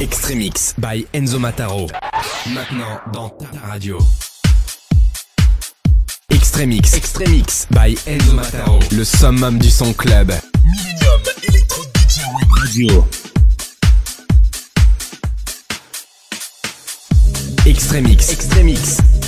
Extremix by Enzo Mataro. Maintenant dans ta radio. Extremix. Extremix by Enzo Mataro. Le summum du son club. Millennium Electro DJ Web Radio. Extremix. Extremix.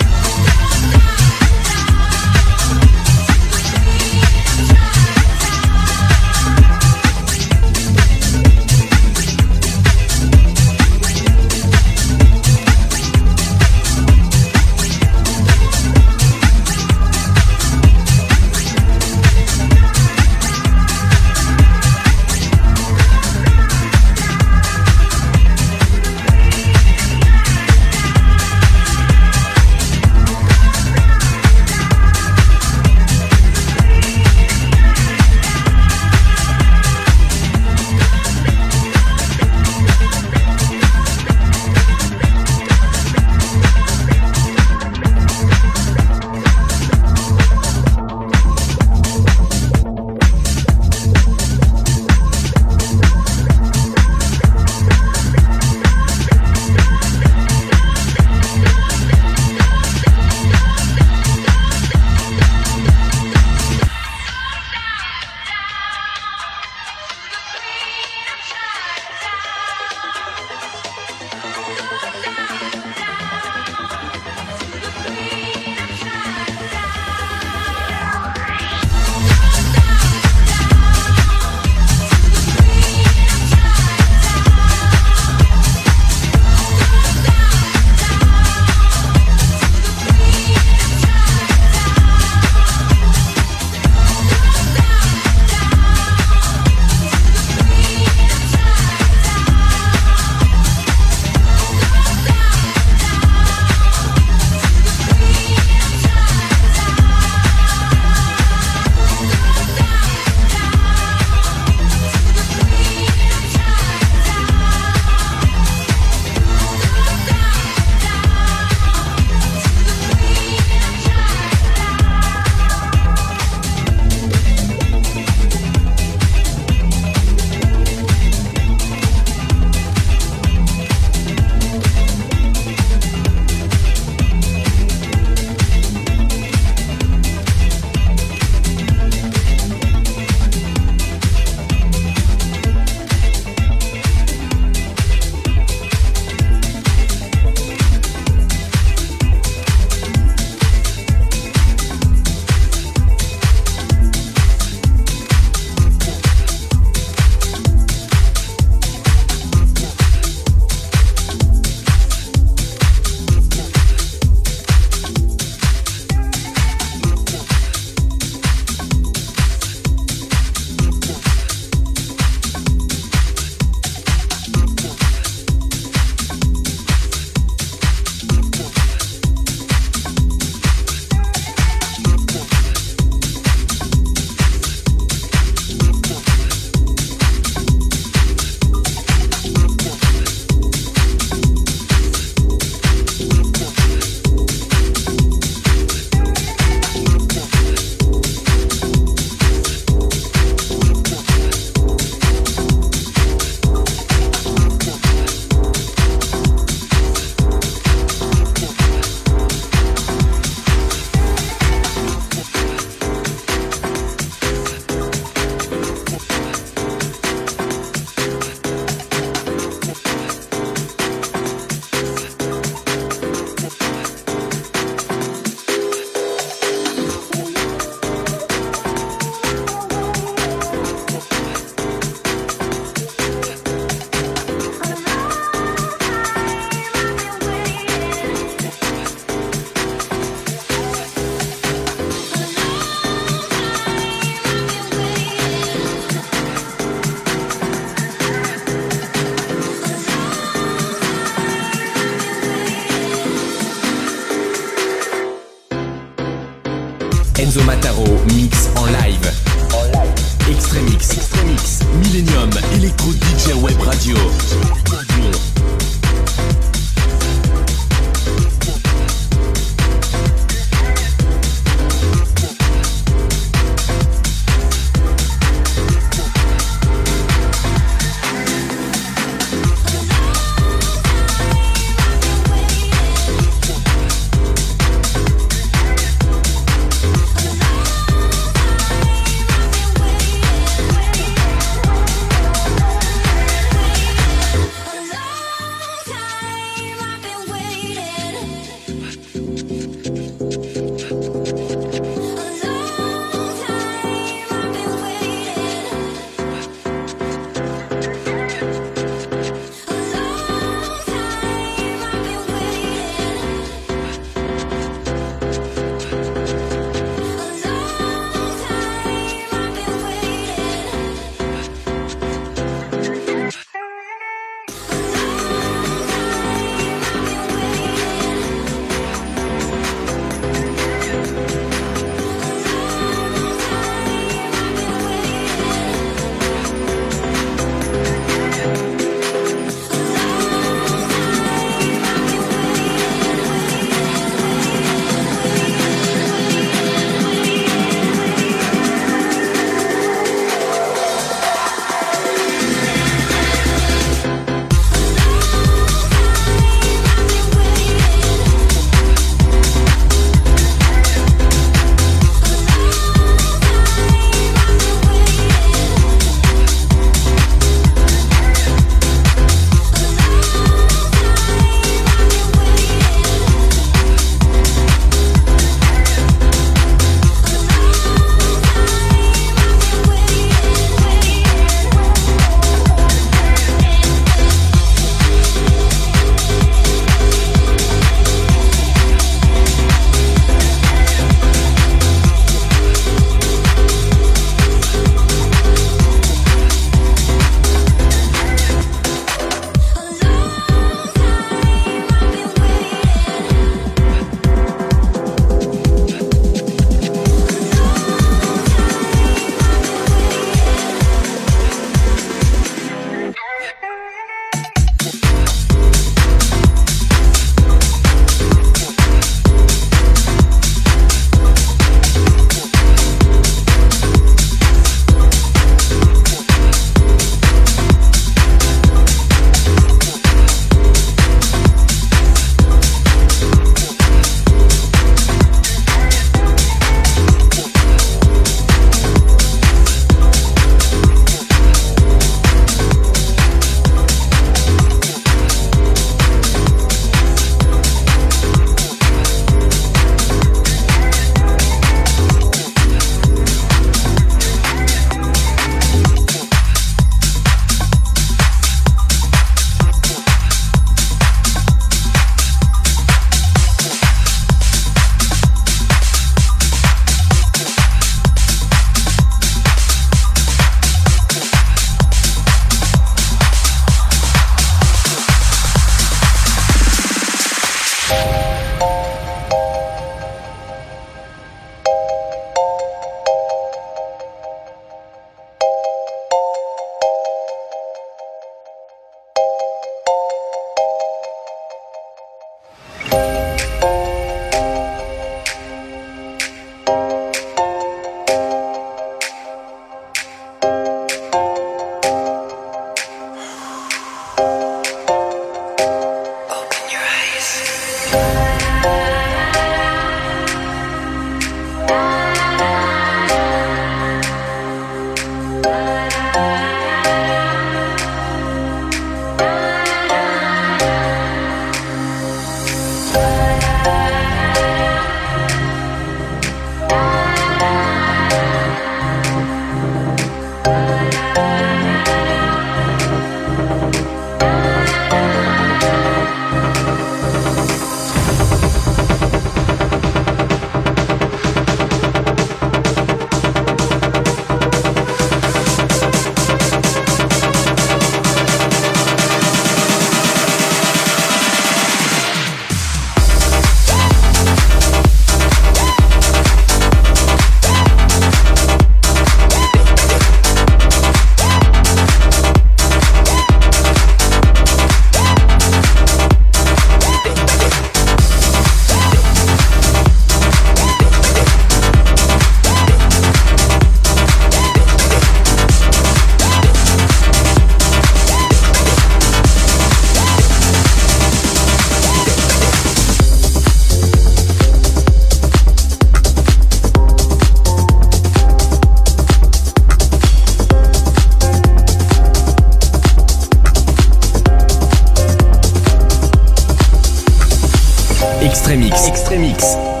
Extremix. Extremix.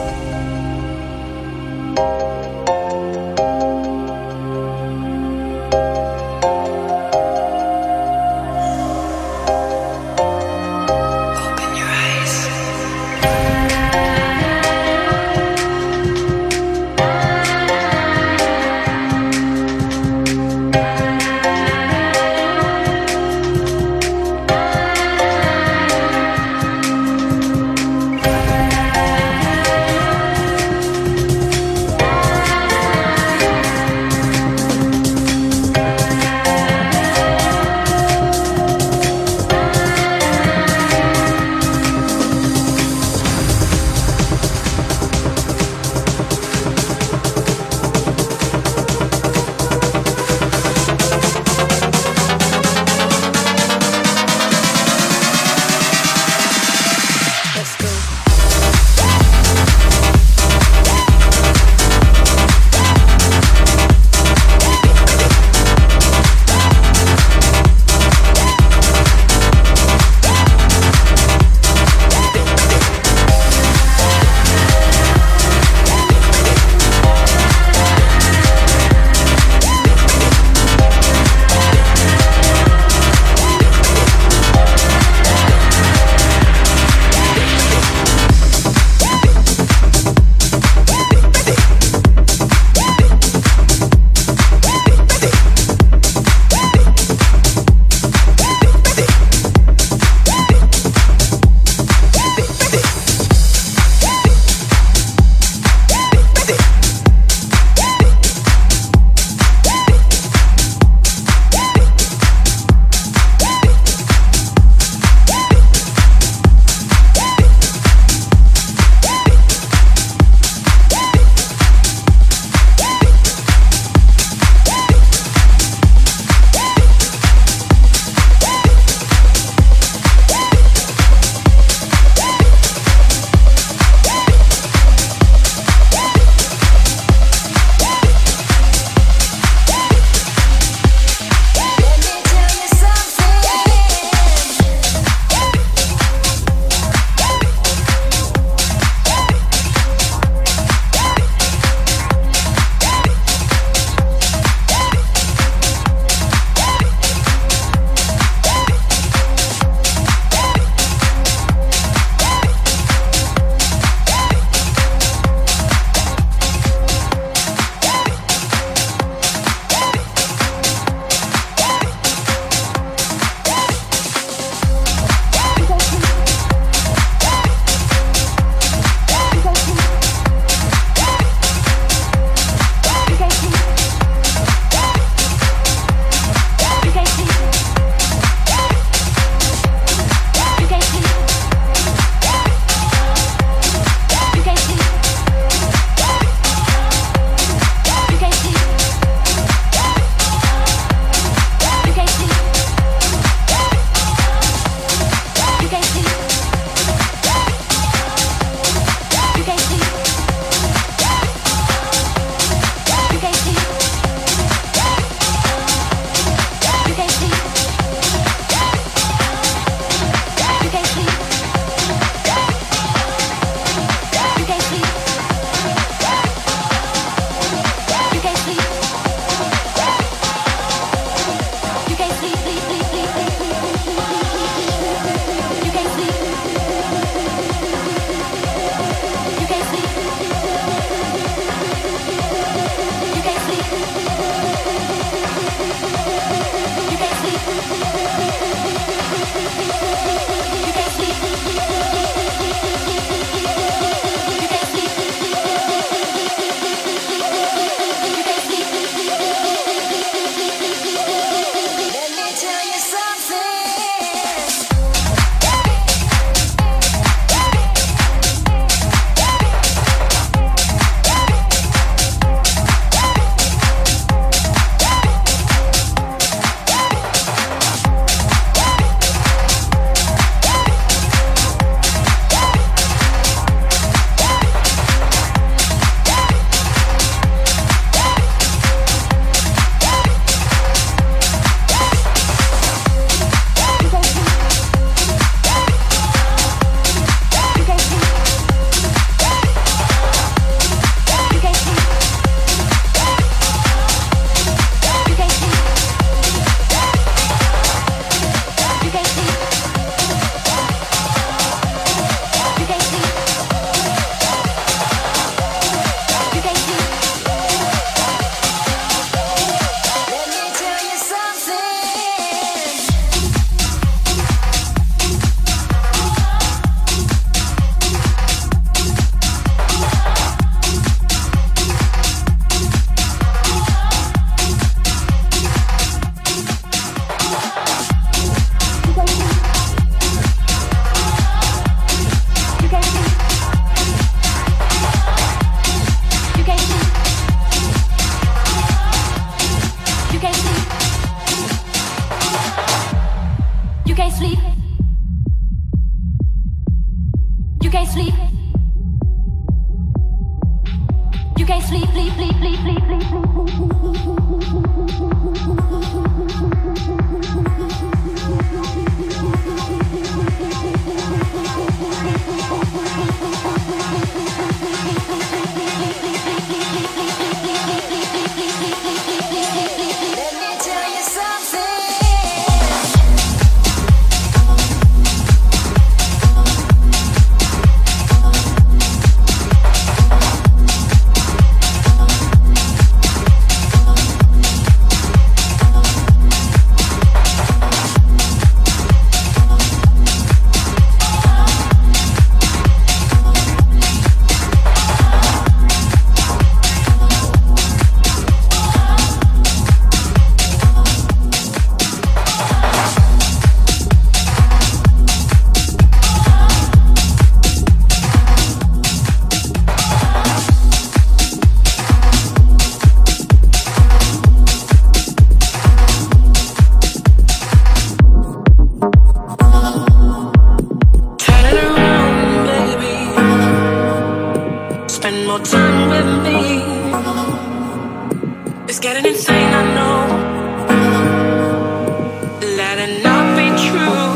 not be true.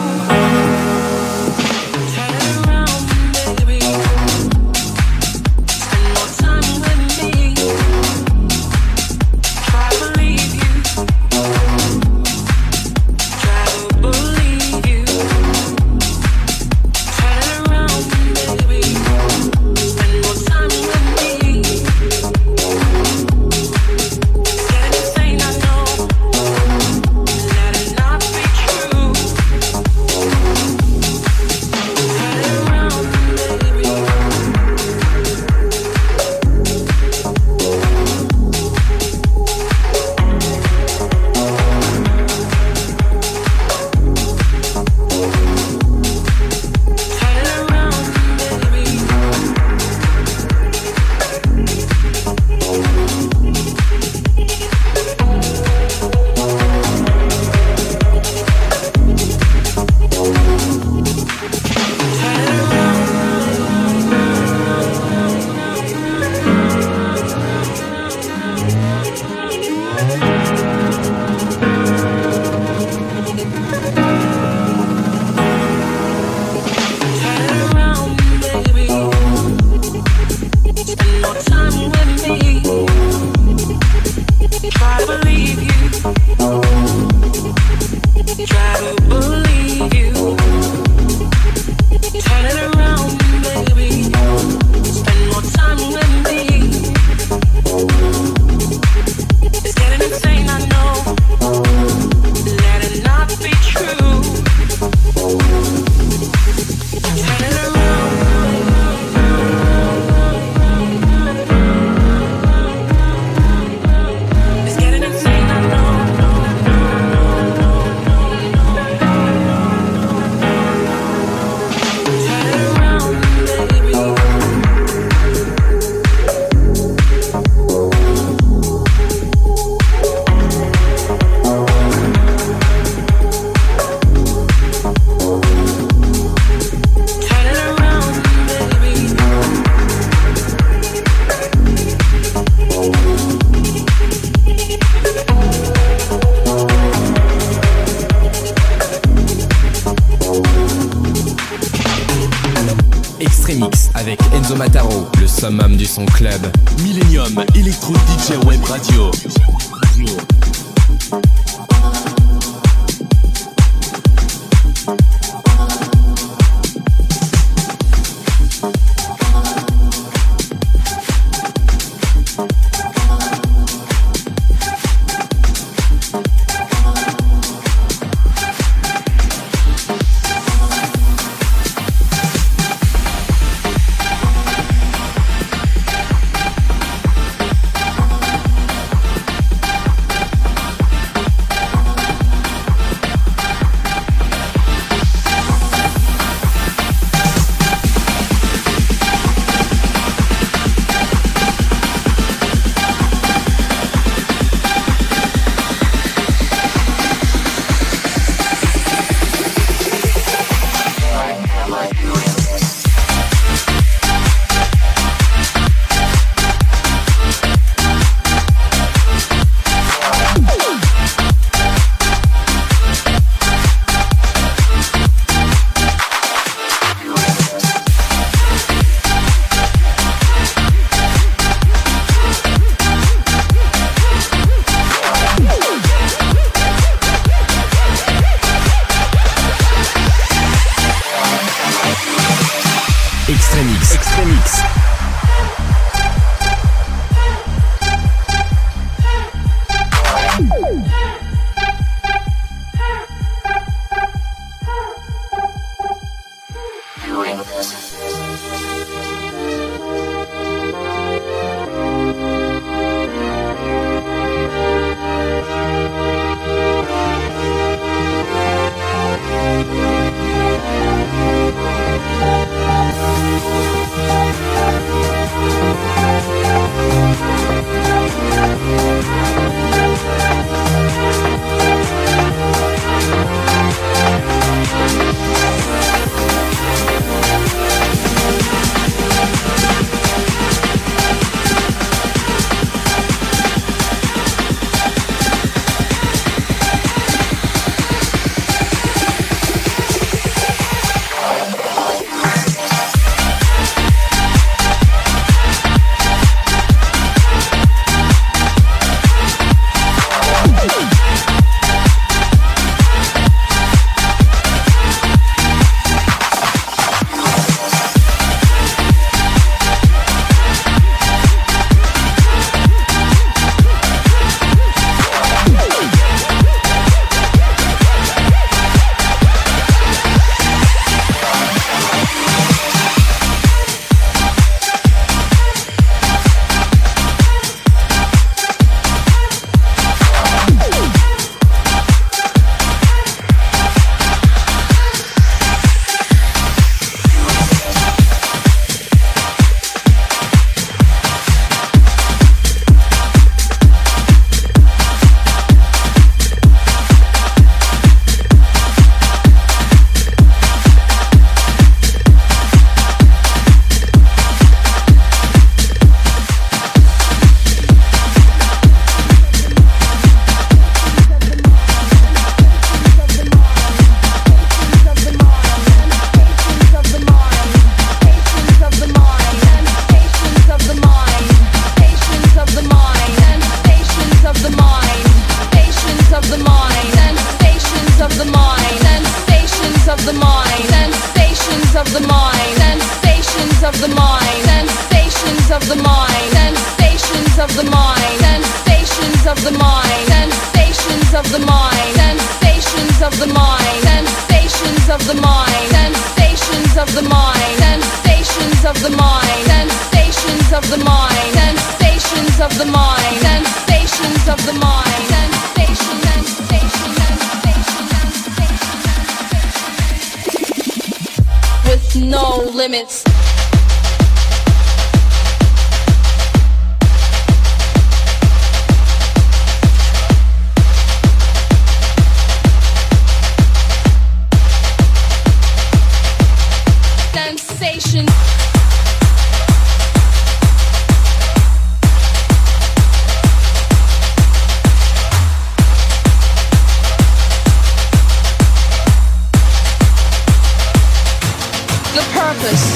focus.